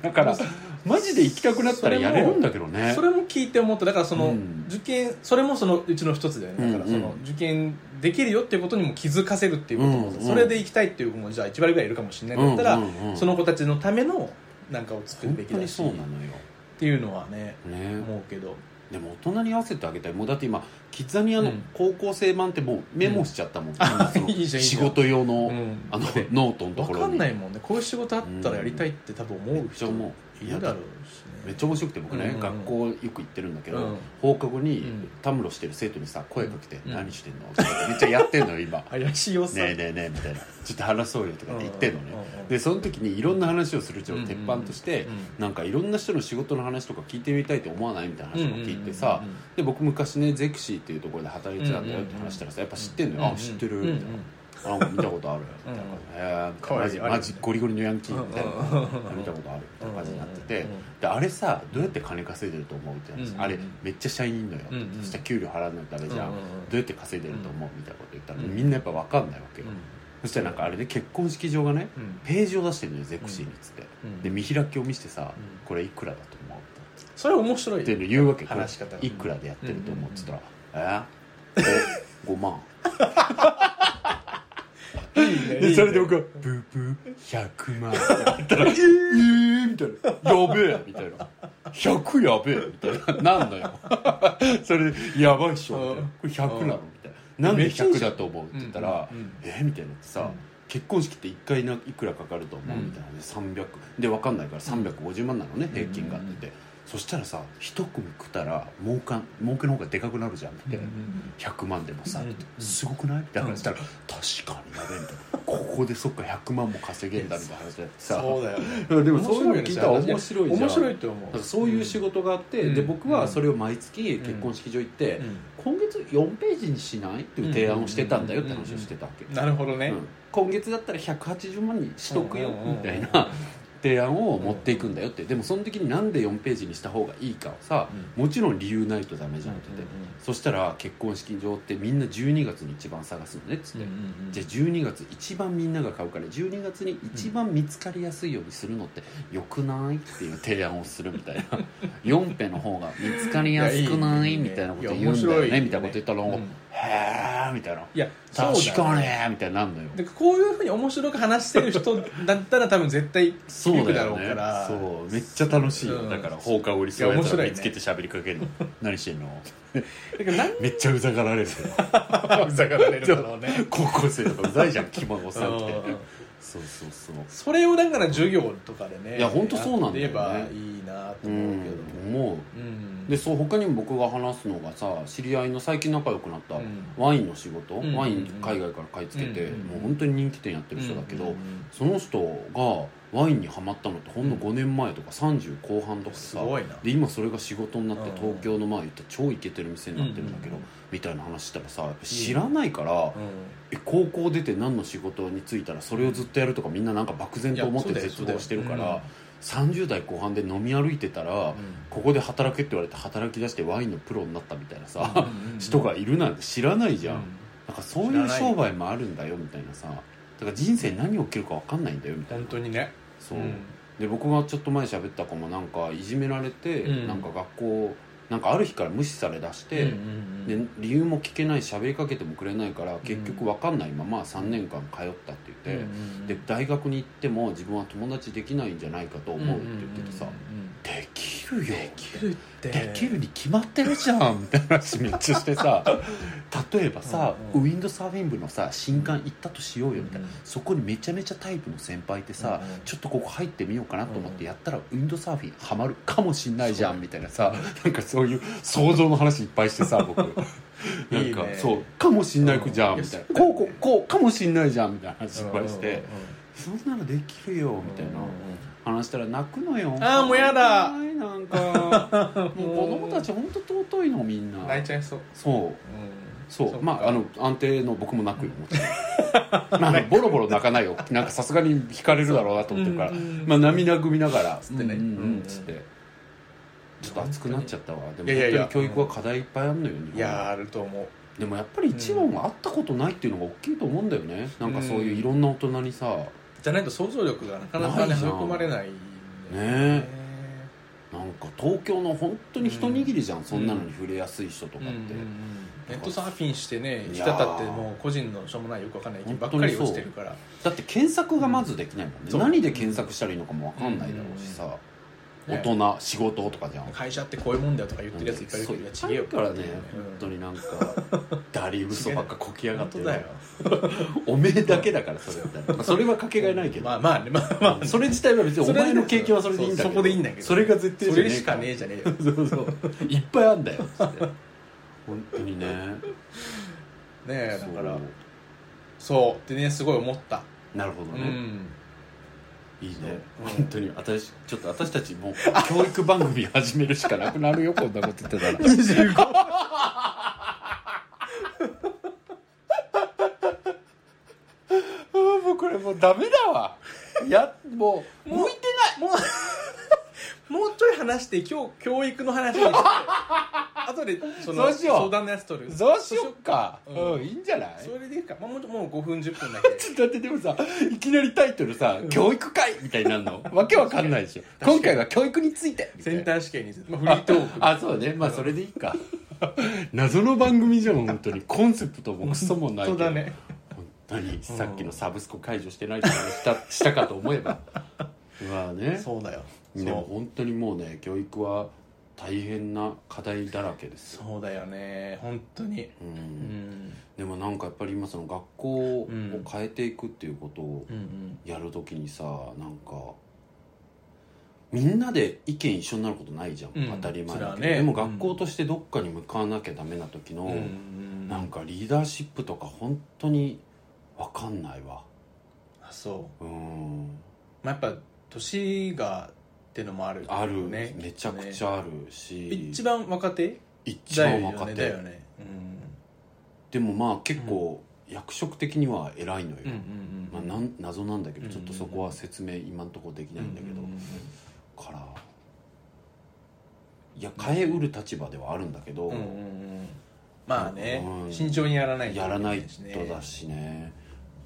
だからマジで行きたくなったらやれるんだけどね。それも聞いて思った。だからその、うん。受験それもそのうちの一つだよね。だからその、うんうん受験できるよっていうことにも気づかせるっていうことも、うんうん。それで行きたいっていう子もじゃあ1割ぐらいいるかもしれないんだったら、うんうんうん。その子たちのためのなんかを作る本べきだし当にそうなのよっていうのはね。ね思うけど。でも大人に合わせてあげたい。もうだって今キッザニアのうん。高校生版ってもうメモしちゃったもん、あ今その いいじゃん仕事用の,、うん。あのノートのとこ分ろに。かんないもんね。こういう仕事あったらやりたいって多分思う人。めっちゃ思ういるだろうしね。めっちゃ面白くて僕ね、うんうん。学校よく行ってるんだけど、うん。放課後にうん。たむろしてる生徒にさ声かけて「うん。何してんの?」ってめっちゃやってんのよ今。怪しい様子ねえねえねえみたいな。ちょっと話そうよとかって言ってんのね。でその時にいろんな話をするうちの鉄板として。うん。うんなんかいろんな人の仕事の話とか聞いてみたいと思わないみたいな話も聞いてさで僕昔ねゼクシーっていうところで働いてたんだよって話したらさやっぱ知ってんのよ「あ知ってる」みたいな「あなんか見たことある」みたいな「へえ」かわいい。マジマジゴリゴリのヤンキーみたいな。見たことあるみたいな感じになってて。であれさどうやって金稼いでると思うってあれめっちゃ社員いんのよ、そしたら給料払わないとダメじゃん、どうやって稼いでると思うみたいなこと言ったら、うんみんなやっぱ分かんないわけよ、うん。そしたらなんかあれで結婚式場がねうん。ページを出してるのよゼクシーにっつって、うん。で見開きを見せてさ、ん。これいくらだと思うそれ面白いって言うわけいくらでやってると思うっつったら「え？ー、5万」でそれで僕は「ブーブー100万」って言ったら「えー」みたいな「やべえ」みたいな「100やべえ」みたいな。なんのよ。それで「やばいっしょ」みたいな「これ100なの?」みたいな「なんで100だと思う?」って言ったらうんうんうん「えみたいになってさ、うん。結婚式って1回ないくらかかると思う、うんみたいなね。300で分かんないから350万なのね、平均がってて、そしたらさ一組食ったら儲か儲けの方がでかくなるじゃんって、100万でもさ、うんすごくない？みたいな話したら、確かになねみたいな。ここでそっか100万も稼げんだみたいな話でさ。そうだよね。でもそういうの聞いたら面白いじゃん。面白いと思う。そういう仕事があって、うん。で僕はそれを毎月結婚式場行って、うん。今月4ページにしない？っていう提案をしてたんだよって話をしてたわけ、なるほどね。うん。今月だったら180万にしとくようんうんうん。みたいな提案を持っていくんだよって。でもその時になんで4ページにした方がいいかをさもちろん理由ないとダメじゃんって。てそしたら結婚式場ってみんな12月に一番探すのねっつって。じゃあ12月一番みんなが買うから12月に一番見つかりやすいようにするのってよくないっていう提案をするみたいな。4ペの方が見つかりやすくないみたいなこと言うんだよねね。みたいなこと言ったら、うん。へえみたいな。いやそう確かにみたいになるのよ。でこういうふうに面白く話してる人だったら多分絶対 そう響くだろうからそうめっちゃ楽しいよ、うん。だから放課後にそういや面白いね。ら見つけて喋りかけるの。何してんの？だから何めっちゃうざがられる。け どうざがられるだろうね。高校生とかうざいじゃん着物さんって。うんそうそうそう。それをだから授業とかでねいやほんとそうなんだよね。やってればいいなとう思うけどん思う。うん。でそう他にも僕が話すのがさ知り合いの最近仲良くなったうん。ワインの仕事、うんワイン海外から買い付けて、うんもう本当に人気店やってる人だけど、うん。その人がワインにはまったのってほんの5年前とか30後半とかさで今それが仕事になってうん東京のまあ言ったら超イケてる店になってるんだけど、うんみたいな話したらさ知らないから、うん。え高校出て何の仕事に就いたらそれをずっとやるとかみんななんか漠然と思って絶望してるから、30代後半で飲み歩いてたら、ここで働けって言われて働き出してワインのプロになったみたいなさ、うんうんうん人がいるなんて知らないじゃん、うん。なんかそういう商売もあるんだよみたいなさ。だから人生何起きるか分かんないんだよみたいな。本当にねそう、うん。で僕がちょっと前喋った子もなんかいじめられて、うん。なんか学校なんかある日から無視されだして、で理由も聞けない喋りかけてもくれないから結局分かんないまま3年間通ったって言って、で大学に行っても自分は友達できないんじゃないかと思うって言っててさ、るよ。できるって。できるに決まってるじゃんみたいな話めっちゃしてさ。例えばさ、うんうん。ウィンドサーフィン部のさ新刊行ったとしようよみたいな、うんそこにめちゃめちゃタイプの先輩ってさ、うんうん。ちょっとここ入ってみようかなと思ってやったら、ウィンドサーフィンハマるかもしんないじゃんみたいなさ。なんかそういう想像の話いっぱいしてさ 僕。なんかね。そうかもしんないじゃんうんみたいな、こうこうこうかもしんないじゃんみたいな話いっぱいして、うんうんうん。そんなのできるよみたいな、うんうんうん話したら泣くのよ。あーもうやだ。泣なんか。もう子供たち本当尊いのみんな。泣いちゃいそう。そう。うん。そう。っか。まああの安定の僕も泣くよもちろん。まあボロボロ泣かないよ。なんかさすがに惹かれるだろうなと思ってるから、うんうんまあ涙ぐみながら。つってね。うんうんつって。ちょっと熱くなっちゃったわ。でもいやいやいや。本当に教育は課題いっぱいあるのよ、日本いやあると思う。でもやっぱり一番は会ったことないっていうのが大きいと思うんだよね。なんかそういういろんな大人にさじゃないと想像力がなかなかね育まれないね。なんか東京の本当に一握りじゃん、そんなのに触れやすい人とかって、うんうんうん。ネットサーフィンしてねいやー。したたってもう個人のしょうもないよくわかんない意見ばっかり落ちてるから。だって検索がまずできないもんね、そう。何で検索したらいいのかも分かんないだろうしさ、ね大人仕事とかじゃん。会社ってこういうもんだよとか言ってるやついっぱいいるけど違えよ。からね、うん。本当になんかダリ嘘ばっかこきやがってだよ。おめえだけだからそれって、まあ、それはかけがえないけど、まあまあねまあまあ。それ自体は別にお前の経験はそれでいいんだけど。そこでいいんだけど。それが絶対それしかねええじゃねえよ。そうそう。いっぱいあんだよ。つって本当にね。ねえだから。そう。そう。ってねすごい思った。なるほどね、うんいいね。本当に。私ちょっと私たちもう教育番組始めるしかなくなるよ こんなこと言ってたら。25 もうこれもうダメだわ。いやもう向いてもうもうちょい話して今日教育の話にして 後でそのそうしよう。相談のやつ取る。そうしよっか。ううん。ん、いいんじゃない？それでいいか、まあ、もうもう5分10分だけ。ちょっと待ってでもさいきなりタイトルさ「教育会」みたいになるの？わけわかんないでしょ。今回は教育について。みたいなセンター試験にまあ、フリートーク。あそうね。まあそれでいいか。謎の番組じゃん本当に。コンセプトもクソもないけど。本当だね。本当にさっきのサブスク解除してない人がしたしたかと思えば。まあね。そうだよでも。そう本当にもうね教育は大変な課題だらけですよ。そうだよね本当に。ううん。んでもなんかやっぱり今その学校を変えていくっていうことをうんうん。やるときにさなんかみんなで意見一緒になることないじゃん、うん。当たり前だけど、ね。でも学校としてどっかに向かわなきゃダメな時の、うん。なんかリーダーシップとか本当に分かんないわ。あそう。うん。まあやっぱ年がってのもあるある、ねめちゃくちゃあるし、一番若手？一番若手、ねだよね。うん。でもまあ結構役職的には偉いのよ、まあ、なん謎なんだけどうんちょっとそこは説明今んところできないんだけど、からいや変えうる立場ではあるんだけど、うんうんうん。まあねうん。慎重にやらないとやらないとだしね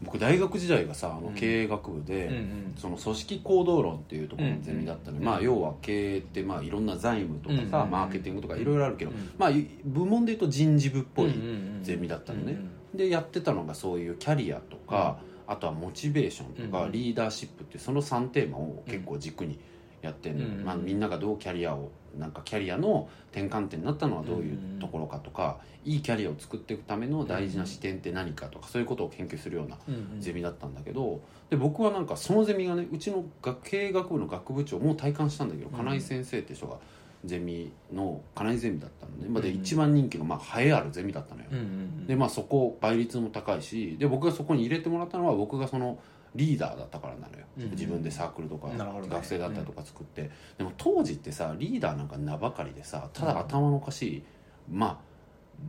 僕大学時代がさあのうん。経営学部で、うんうん。その組織行動論っていうところのゼミだったの。で、うん。まあ、要は経営ってまあいろんな財務とかさ、うん。マーケティングとかいろいろあるけど、うん。まあ、部門でいうと人事部っぽいうんうんうんゼミだったのね、うんでやってたのがそういうキャリアとか、あとはモチベーションとか、うんリーダーシップっていうその3テーマを結構軸にやってんのよ、うん。まあ、みんながどうキャリアをなんかキャリアの転換点になったのはどういうところかとか、いいキャリアを作っていくための大事な視点って何かとかそういうことを研究するようなゼミだったんだけどで僕はなんかそのゼミがねうちの学経営学部の学部長もう体感したんだけど、うん。金井先生って人がゼミの金井ゼミだったのね、まあ、でうん一番人気のまあ栄えあるゼミだったのよ、でまあそこ倍率も高いしで僕がそこに入れてもらったのは僕がそのリーダーだったからなのよ、うん。自分でサークルとか学生だったりとか作って、でも当時ってさリーダーなんか名ばかりでさただ頭のおかしいまあ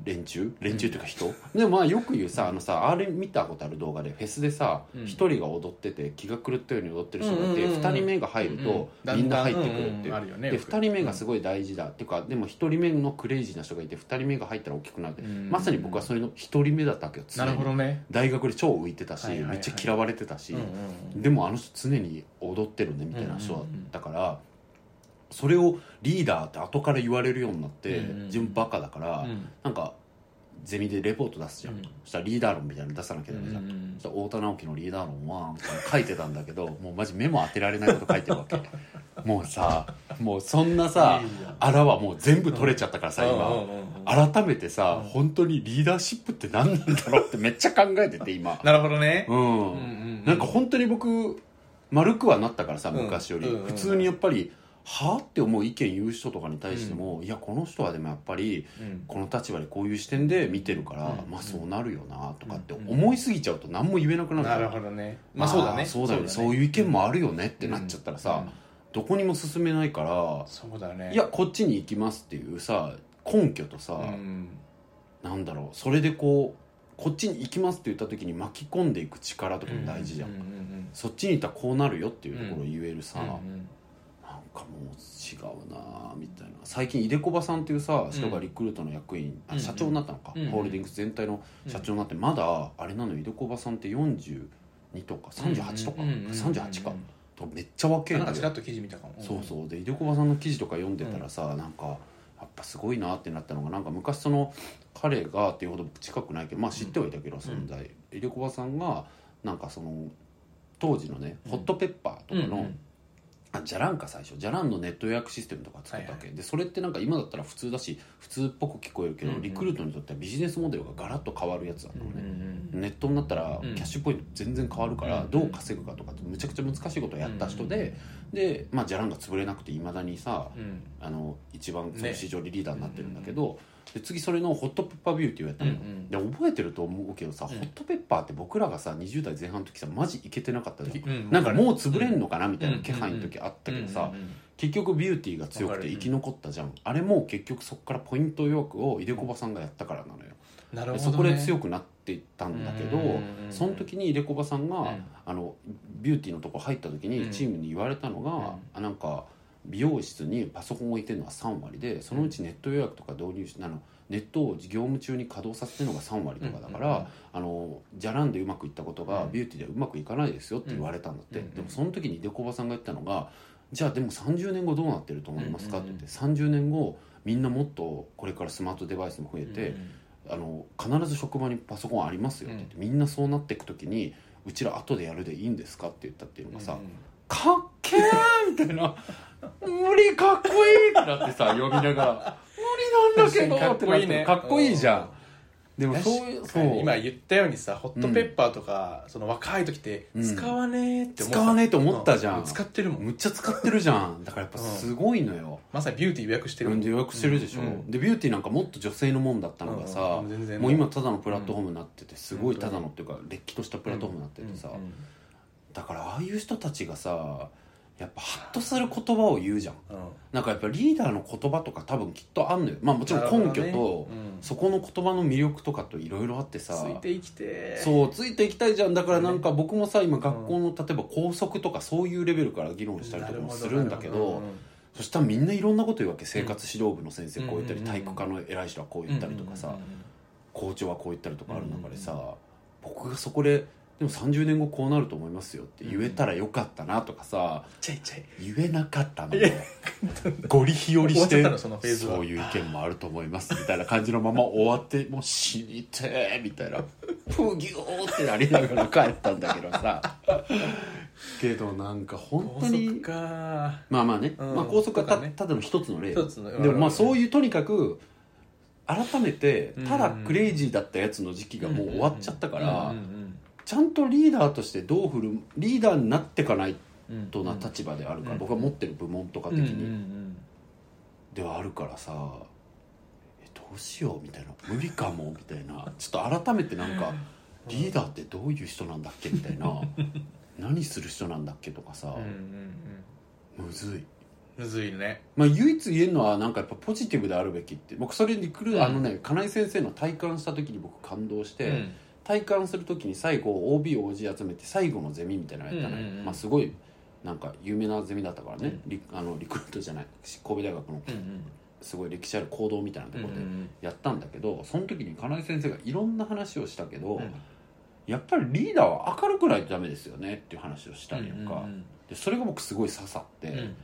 連中？連中っていうか人、でもまあよく言うさあのさあれ見たことある動画でフェスでさうん。一、人が踊ってて気が狂ったように踊ってる人がいてうんうんうんうん。二人目が入るとうん。みんな入ってくるっていう、うんうんあるよねでよく。2人目がすごい大事だ、っていうかでも1人目のクレイジーな人がいて2人目が入ったら大きくなるって、うん。まさに僕はそれの1人目だったわけよ常なにるほどね。大学で超浮いてたし、はいはいはい。めっちゃ嫌われてたし、うんうん。でもあの人常に踊ってるねみたいな人だったから、それをリーダーって後から言われるようになって、うんうん自分バカだから、うん。なんかゼミでレポート出すじゃん、うんそしたらリーダー論みたいなの出さなきゃうんダメじゃん、うんそしたら太田直樹のリーダー論は書いてたんだけどもうマジ目も当てられないこと書いてるわけ。もうさもうそんなさあらはもう全部取れちゃったからさ、今、うんうんうんうん。改めてさ、うん本当にリーダーシップって何なんだろうってめっちゃ考えてて今。なるほどね。うん、うんうんなんか本当に僕丸くはなったからさうん昔より、普通にやっぱりは？あって思う意見言う人とかに対しても、いやこの人はでもやっぱりうん。この立場でこういう視点で見てるから、うん。まあそうなるよなとかってうん。思いすぎちゃうと何も言えなくなるなるほどね。まあそうだね。そうだね。そういう意見もあるよねってなっちゃったらさ、どこにも進めないからそうだね。いやこっちに行きますっていうさ根拠とさ、うん。なんだろうそれでこうこっちに行きますって言った時に巻き込んでいく力とかも大事じゃん、うんうんうんそっちに行ったらこうなるよっていうところを言えるさ、うんうんかもう違うなぁみたいな。最近いでこばさんっていうさ人がリクルートの役員、あうん。社長になったのか、うんホールディングス全体の社長になって、まだあれなのよいでこばさんって42とか38とか、うんうんうんうん。38か、とめっちゃ若いのよ。なんかちらっと記事見たかも。そうそう。でいでこばさんの記事とか読んでたらさ、なんかやっぱすごいなってなったのがなんか昔その彼がっていうほど近くないけどまあ知ってはいたけど、存在。いでこばさんがなんかその当時のね、ホットペッパーとかの、うんうんあじゃらんか最初。じゃらんのネット予約システムとか作ったわけ、でそれってなんか今だったら普通だし普通っぽく聞こえるけど、うんうんリクルートにとってはビジネスモデルがガラッと変わるやつだったのね、うんうんネットになったらうん。キャッシュポイント全然変わるから、うんどう稼ぐかとかってむちゃくちゃ難しいことをやった人で、で、まあ、じゃらんが潰れなくていまだにさうん。あの一番そのね。市場でリーダーになってるんだけど、で次それのホットペッパービューティーをやったのよ、うんうん。で覚えてると思うけどさ、うん。ホットペッパーって僕らがさ20代前半の時さマジいけてなかったじゃん、うんなんかもう潰れんのかなみたいな気配の時あったけどさ、うんうんうん結局ビューティーが強くて生き残ったじゃん、あれも結局そこからポイント予約をいでこばさんがやったからなのよ。なるほどね。でそこで強くなっていったんだけど、うんうんうんその時にいでこばさんが、うん。あのビューティーのとこ入った時にうん。チームに言われたのが、あなんか美容室にパソコン置いてるのは3割でそのうちネット予約とか導入しあのネットを業務中に稼働させてるのが3割とかだから、あのじゃらんでうまくいったことが、うん。ビューティーではうまくいかないですよって言われたんだって、でもその時にいでこばさんが言ったのがじゃあでも30年後どうなってると思いますかって言って30年後みんなもっとこれからスマートデバイスも増えて、あの必ず職場にパソコンありますよって言って、みんなそうなっていく時にうちら後でやるでいいんですかって言ったっていうのがさ、かっけーみたいな無理かっこいいってなってさ読みながら。無理なんだけど確かっこいいね。かっこいいじゃん。でも確そういうかそう。に今言ったようにさホットペッパーとか、その若い時ってうん。使わねえって思使わねえと思ったじゃん。う使ってるもんむっちゃ使ってるじゃん。だからやっぱすごいのよ、まさにビューティー予約してるもん。で予約してるでしょ、うん。でビューティーなんかもっと女性のもんだったのがさ、もう今ただのプラットフォームになっててすごいうんただのっていうかれっきとしたプラットフォームになっててさ、だからああいう人たちがさやっぱハッとする言葉を言うじゃん。うん。なんかやっぱリーダーの言葉とか多分きっとあんのよ。まあもちろん根拠と、なるほどね。うん。そこの言葉の魅力とかといろいろあってさ。ついて生きて。そうついていきたいじゃん。だからなんか僕もさ今学校の例えば校則とかそういうレベルから議論したりとかもするんだけどそしたらみんないろんなこと言うわけ。生活指導部の先生こう言ったりうん。体育科の偉い人はこう言ったりとかさ校長はこう言ったりとかある中でさ僕がそこででも30年後こうなると思いますよって言えたらよかったなとかさちゃいちゃい。言えなかったのよゴリ日和してそういう意見もあると思いますみたいな感じのまま終わってもう死にてーみたいな。プギューってなりながら帰ったんだけどさ。けどなんか本当高にまあまあね、うん。まあ、高速はた,、ただの一つの例。でもまあそういうとにかく改めてうん。ただクレイジーだったやつの時期がもう終わっちゃったから、ちゃんとリーダーとしてどう振るリーダーになってかないとな立場であるから、うん。僕が持ってる部門とかうんうんう的に、ん。ではあるからさえどうしようみたいな。無理かもみたいな。ちょっと改めてなんかリーダーってどういう人なんだっけ？みたいな。何する人なんだっけとかさうんうんうん。むずい。むずいね。まあ唯一言えるのはなんかやっぱポジティブであるべきって。僕それに来る、うんあのね金井先生の体感した時に僕感動して、うん体感する時に最後 OBOG 集めて最後のゼミみたいなのやったのよ、うんうんうん。まあ、すごいなんか有名なゼミだったからね、リあのリクルートじゃない。神戸大学のうんうん。すごい歴史ある行動みたいなところでうんうんやったんだけどその時に金井先生がいろんな話をしたけど、うん。やっぱりリーダーは明るくないとダメですよねっていう話をしたんやんか、それが僕すごい刺さって、いうん。うん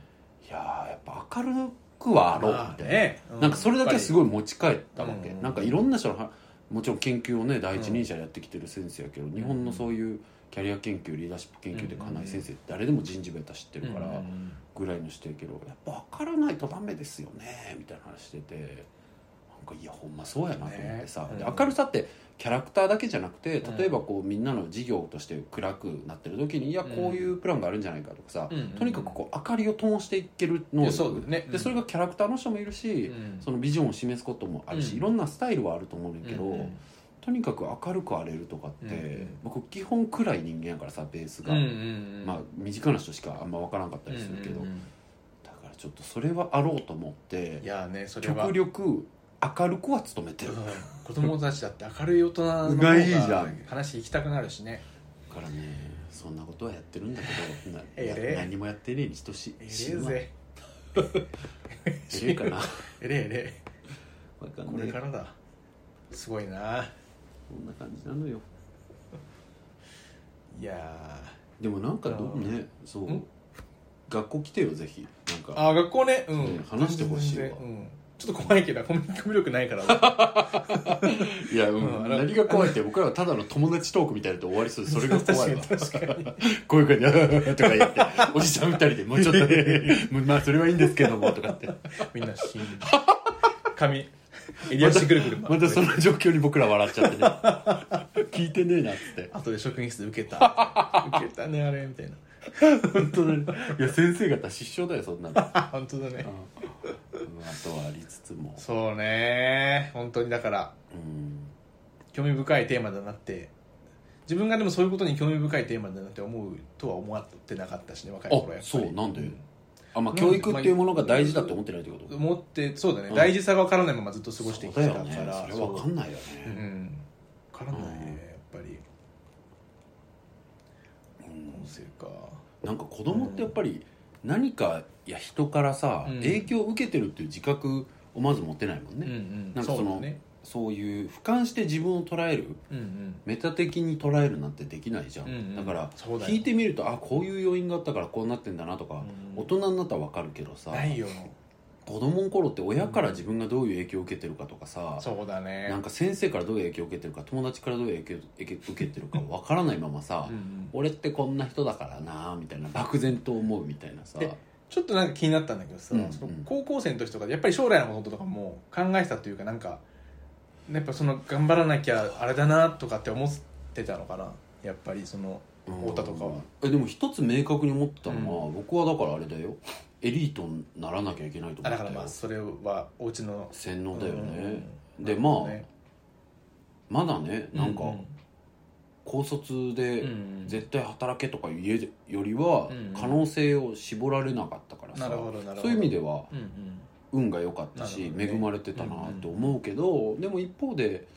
やーやっぱ明るくはあろうみまあたいな、ね。なんかそれだけすごいい持ち帰ったわけ、うん。なんかいろんな人のはもちろん研究をね第一人者でやってきてる先生やけど、日本のそういうキャリア研究リーダーシップ研究で金井先生誰でも人事部やったら知ってるからぐらいの人やけどやっぱ分からないとダメですよねみたいな話しててなんかいやほんまそうやなと思ってさ、明るさってキャラクターだけじゃなくてうん。例えばこうみんなの事業として暗くなってる時にいやこういうプランがあるんじゃないかとかさ、うん。とにかくこう明かりを灯していける能いや力ね。でそれがキャラクターの人もいるし、うん。そのビジョンを示すこともあるし、うん。いろんなスタイルはあると思うねんだけど、とにかく明るく荒れるとかって、僕基本暗い人間やからさベースが、まあ身近な人しかあんま分からんかったりするけど、うんうんうんちょっとそれはあろうと思ってね極力明るくは努めてる、うん。子供たちだって明るい大人の方がいいじゃがん。話行きたくなるしね。だからねそんなことはやってるんだけどなえれ何もやってねえに等しい。えれ ぜ。えれかな。えれえれ。これからだ。すごいな。こんな感じなのよ。いやでもなんかどうねそう。ん。学校来てよぜひ。なんーか。あ学校ね。うん、ね話してほしいわ。うんちょっと怖いけどコミュ力ないから。いや、うん。何が怖いって僕らはただの友達トークみたいなので終わりそうでそれが怖いわ こういう感じ。でとか言っておじさん二人でもうちょっとね まあそれはいいんですけどもとかって。みんなシーン髪襟足ぐるぐるまたその状況に僕ら笑っちゃってね。聞いてねえなっつって。後で職員室で受けた。受けたねあれみたいな本当だね。いや先生方失笑だよそんなの、うん、あ本当だね。とはありつつも。そうね。本当にだからうん。興味深いテーマだなって。自分がでもそういうことに興味深いテーマだなって思うとは思ってなかったしね若い頃はやっぱり。あそうなんで？ん。あまあ教育っていうものが大事だって思ってないってこと？思ってそうだね、うん大事さが分からないままずっと過ごしてきたから。そうだよね。それは分かんないよそううねん。分からないねうん。やっぱり。うん。音声かなんか子供ってやっぱり何かや人からさ、うん。影響を受けてるっていう自覚をまず持てないもんね、うんうん。なんかそのうだね。そういう俯瞰して自分を捉えるうんうん。メタ的に捉えるなんてできないじゃん、うんうん。だからそうだよ。聞いてみるとあこういう要因があったからこうなってんだなとか、うん大人になったら分かるけどさないよ子供の頃って親から自分がどういう影響を受けてるかとかさ、そうだね。なんか先生からどういう影響を受けてるか友達からどういう影響を受け受けてるか分からないままさ、うんうん。俺ってこんな人だからなみたいな漠然と思うみたいなさ。でちょっとなんか気になったんだけどさ、うんうん。その高校生の時とかでやっぱり将来のこととかも考えてたというかなんかやっぱその頑張らなきゃあれだなとかって思ってたのかな？やっぱりそのうん。太田とかは。えでも一つ明確に思ってたのは、僕はだからあれだよエリートにならなきゃいけないと思って。だからまあそれはお家の洗脳だよね、うん。でまあ、ね。まだねなんか、う高卒でうん絶対働けとか言えよりはうん可能性を絞られなかったからさ、なるほどなるほど。そういう意味ではうんうん。運が良かったし、なるほどね。恵まれてたなと思うけど、でも一方で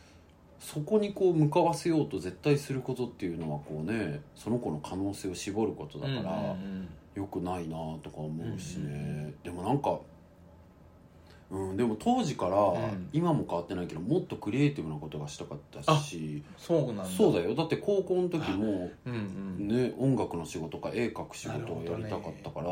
そこにこう向かわせようと絶対することっていうのはこうねその子の可能性を絞ることだから、うんうんよくないなとか思うしね、でもなんかうんでも当時から、ん。今も変わってないけどもっとクリエイティブなことがしたかったし。そうなんだ。そうだよ。だって高校の時もね音楽の仕事か絵描く仕事をやりたかったから、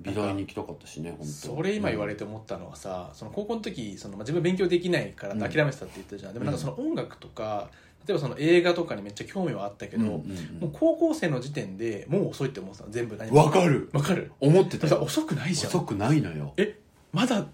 美大に行きたかったしね本当。それ今言われて思ったのはさその高校の時その、まあ、自分勉強できないからうん諦めてたって言ったじゃん、でもなんかその音楽とか例えばその映画とかにめっちゃ興味はあったけど、うんうんもう高校生の時点でもう遅いって思ってたの全部何うんわかる。わかる。思ってた遅くないじゃん。遅くないのよ。えまだ？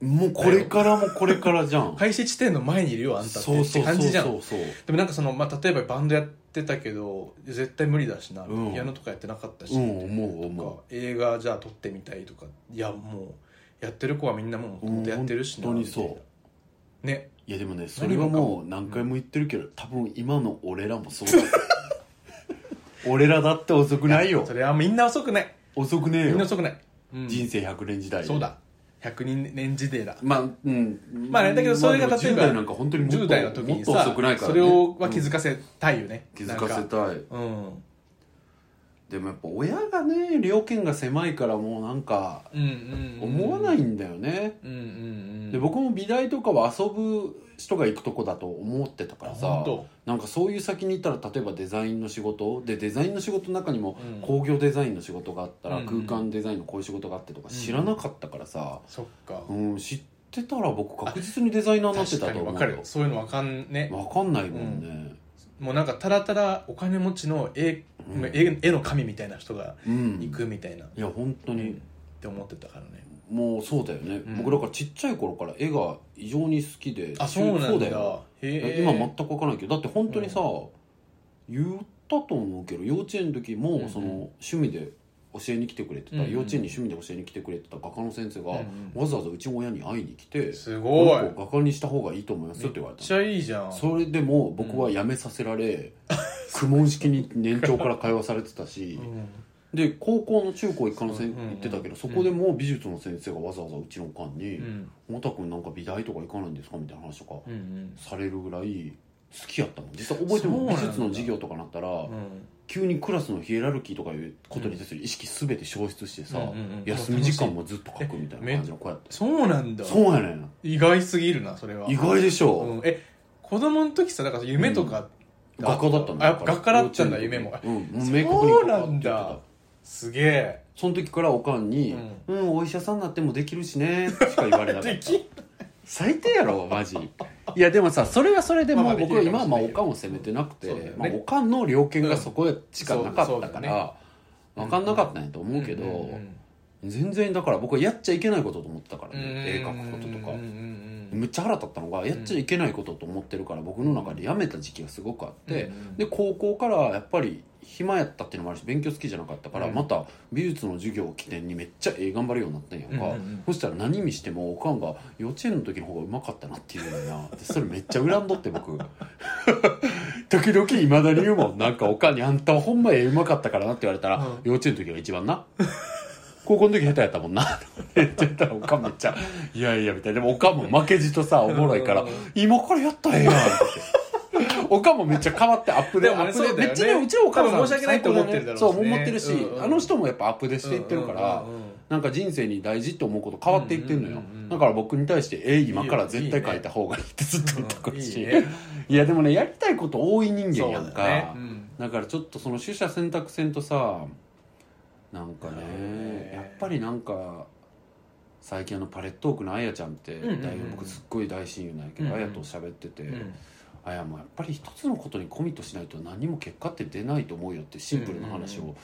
もうこれからもこれからじゃん。開始地点の前にいるよあんたってそうそうそうって感じじゃんでもなんかその、まあ、例えばバンドやってたけど絶対無理だしな、うん。ピアノとかやってなかったし、うんと思か映画じゃあ撮ってみたいとかいやもうやってる子はみんなもうやってるしな、うん本当にそう。ねいやでもねそれはもう何回も言ってるけど多分今の俺らもそうだ 俺らだって遅くないよ。それはみんな遅くない。みん遅くねえよ。な遅くない、うん。人生100年時代そうだ。100人年時代だ。まあうん。まあねだけどそれがまあでも例えば10代なんか本当にもっと10代の時にもっとさ遅くないから、ね、それをは気うんづかせたいよね、気づかせたい。うんでもやっぱ親がね両見が狭いからもうなんか思わないんだよね、うんうんうん。で僕も美大とかは遊ぶ人が行くとこだと思ってたからさなんかそういう先に行ったら例えばデザインの仕事？でデザインの仕事の中にもうん。工業デザインの仕事があったら空間デザインのこういう仕事があってとか知らなかったからさ、そっか。うん知ってたら僕確実にデザイナーになって確かにたと思う。よ分かる。そういうの分かんね。分かんないもんねもうなんかただただお金持ちの絵,、うん。絵絵の神みたいな人がうん、行くみたいな、いや本当に、って思ってたからね。もうそうだよね、うん。僕だからちっちゃい頃から絵が異常に好きであそうなんだ。だよ。今全く分からないけど。だって本当にさ、言ったと思うけど幼稚園の時もうんうん。その趣味で教えに来てくれてた、うんうん。幼稚園に趣味で教えに来てくれてた画家の先生が、うんうん。わざわざうちの親に会いに来てすごい。画家にした方がいいと思いますめっよって言われたちゃいいじゃん。それでも僕は辞めさせられ、苦悶式に年長から通わされてたし、うん。で高校の中高一貫のせんうんうんうん。行ってたけどそこでもう美術の先生がわざわざうちのおかんにうん「太田君なんか美大とか行かないんですか?」みたいな話とかされるぐらい好きやったもん。実際覚えてるもん。美術の授業とかなったらうん急にクラスのヒエラルキーとかいうことに対する意識全て消失してさうんうんうん。休み時間もずっと書くみたいな感じの子やってそうなんだ。そうやねん。意外すぎるなそれは。意外でしょう。ん。え子供の時さだから夢とか、画家だった？あやっぱ画家だったんだ夢も。うん。もう明確にそうなん画家って言ってだ。たすげえ。その時からおかんに「うん、お医者さんになってもできるしね」しか言われなかった。でき最低やろ マジ。いやでもさそれはそれでもまあまあできるか僕今もしれないけどはまあおかんを責めてなくて、そうだよね。まあ、おかんの猟犬がそこしかなかったうんそうから、そうだね。分かんなかったんやと思うけど、うん全然だから僕はやっちゃいけないことと思ってたからね、うん絵描くこととかうんうんうんむっちゃ腹立ったのがやっちゃいけないことと思ってるから僕の中でやめた時期がすごくあって、うん。で高校からやっぱり暇やったっていうのもあるし勉強好きじゃなかったから、うん。また美術の授業を起点にめっちゃ絵頑張るようになったんやんか、うんうんうん。そしたら何見してもおかんが幼稚園の時の方がうまかったなっていうのやなでそれめっちゃ恨んどって僕。時々いまだに言うもんなんかおかんに「あんたはほんま絵うまかったからな」って言われたら、うん。幼稚園の時が一番な。高校の時下手やったもんな。って言ってたらおかんめっちゃ「いやいや」みたいな。でもおかんも負けじとさおもろいからうん「今からやったらええやん」っておかんもめっちゃ変わってアップででもねそうだよね。めっちゃねうちのお母さん申し訳ないと思ってるだろうしね。そう思ってるし、うんうん。あの人もやっぱアップデしていってるから、うんうんうんうん。なんか人生に大事って思うこと変わっていってんのよ、うんうんうんうん。だから僕に対して「え今から絶対書いた方がいい」ってずっと言ってくるし、うんいいねいやでもねやりたいこと多い人間やんか。そうだよね。うん。だからちょっとその取捨選択戦とさなんかねねやっぱりなんか最近あのパレットークのあやちゃんってんうんうん大学僕すっごい大親友なんやけど、うんうん。あやと喋ってて、うんあやもやっぱり一つのことにコミットしないと何も結果って出ないと思うよってシンプルな話うんうんを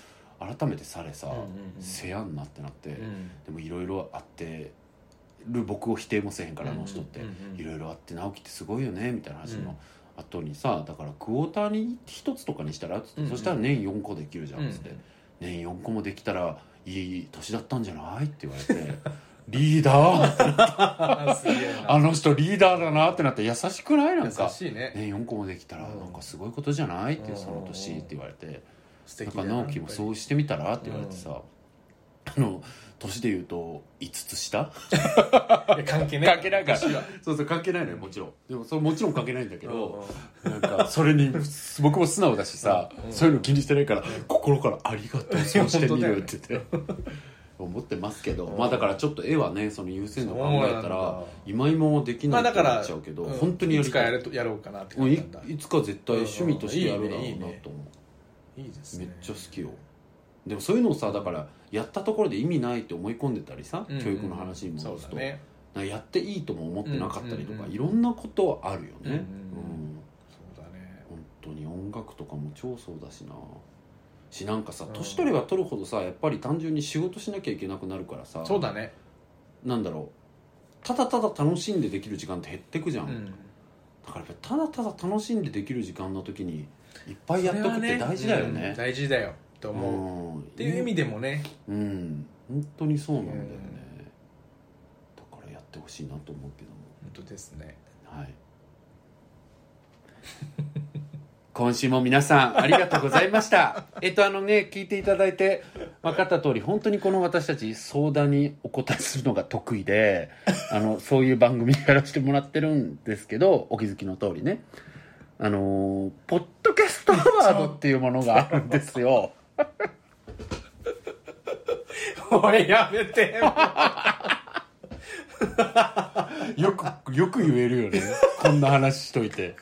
改めてされさ、うんうんうん。せやんなってなって、うん。でもいろいろあってる僕を否定もせへんからあの人ってうんうん。うんいろいろあって直樹ってすごいよねみたいな話うん。の後にさだからクォーターに一つとかにしたらっつって、うんうんそしたら年4個できるじゃんっつって、うん年4個もできたらいい年だったんじゃない？って言われてリーダー？あすげえな。あの人リーダーだなってなって優しくない？なんか。優しいね。年4個もできたらうん。なんかすごいことじゃない？ってうん。その年って言われて。なん素なか直樹もそうしてみたら？って言われてさ、あの年で言うと5つ下？いや関係ね関係ないから。そうそう関係ないのよもちろん。でもそれもちろん関係ないんだけうん。ど、なんかそれに僕も素直だしさ、うん。そういうの気にしてないから、心から「ありがとうそうしてみる」って言って。思ってますけど、うん。まあだからちょっと絵はねその優先度考えたら今今もできないってなまあだからっちゃうけど、うん本当にやい。つかりたいやるとやろうかなって感じなんだ。いつか絶対趣味としてやるだろうなと。思う、いいですね。めっちゃ好きよ。でもそういうのをさだからやったところで意味ないって思い込んでたりさ、うんうん教育の話に戻すと、そうだね。やっていいとも思ってなかったりとか、うんうんうん。いろんなことあるよね、うんうんうん。うん。そうだね。本当に音楽とかも超そうだしなしなんかさうん。年取れば取るほどさやっぱり単純に仕事しなきゃいけなくなるからさそうだね。なんだろう。ただただ楽しんでできる時間って減ってくじゃん、うん。だからただただ楽しんでできる時間の時にいっぱいやっとくって大事だようんね大事だよとう思う。っん。ていう意味でもね。うん。本当にそうなんだよね、だからやってほしいなと思うけども。本当ですね。はい 今週も皆さんありがとうございました。えっとあのね聞いていただいて分かった通り本当にこの私たち相談にお答えするのが得意で あのそういう番組やらせてもらってるんですけどお気づきの通りね。あのポッドキャストアワードっていうものがあるんですよ。おいやめて。よくよく言えるよね。こんな話しといて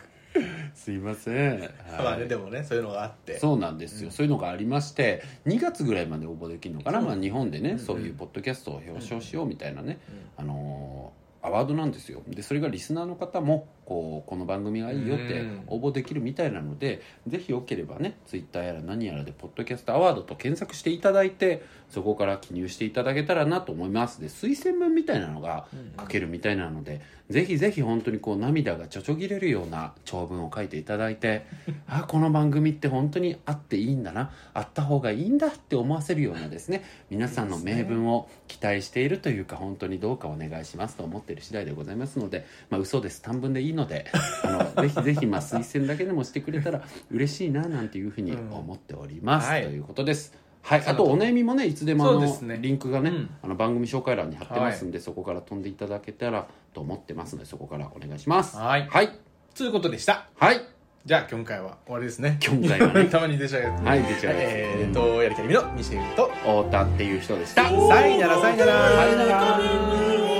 すいません、は いまあねでもねそういうのがあって。そうなんですよ、そういうのがありまして2月ぐらいまで応募できるのかな、まあ、日本でね、うんそういうポッドキャストを表彰しようみたいなね、あのーアワードなんですよ。でそれがリスナーの方もこうこの番組がいいよってうん。応募できるみたいなので、ぜひよければねツイッターやら何やらで「ポッドキャストアワード」と検索していただいてそこから記入していただけたらなと思います。で推薦文みたいなのが書けるみたいなので、ぜひぜひ本当にこう涙がちょちょぎれるような長文を書いていただいて あこの番組って本当にあっていいんだなあった方がいいんだって思わせるようなですね皆さんの名文を期待しているというか本当にどうかお願いしますと思っている次第でございますのでまあ嘘です短文でいいのであの ぜひぜひまあ推薦だけでもしてくれたら嬉しいななんていうふうに思っております、はい。ということです。はい、あとお悩みもねいつでもあのね。リンクがね、うん。あの番組紹介欄に貼ってますんで、そこから飛んでいただけたらと思ってますのでそこからお願いします。はい。はい、ということでした。はい、じゃあ今回は終わりですね。今回はね。たまに出ちゃうやつはい出ちゃうやつ。えーとやりきりみのミシェルと太田っていう人でした。さいならさいなら。さよなら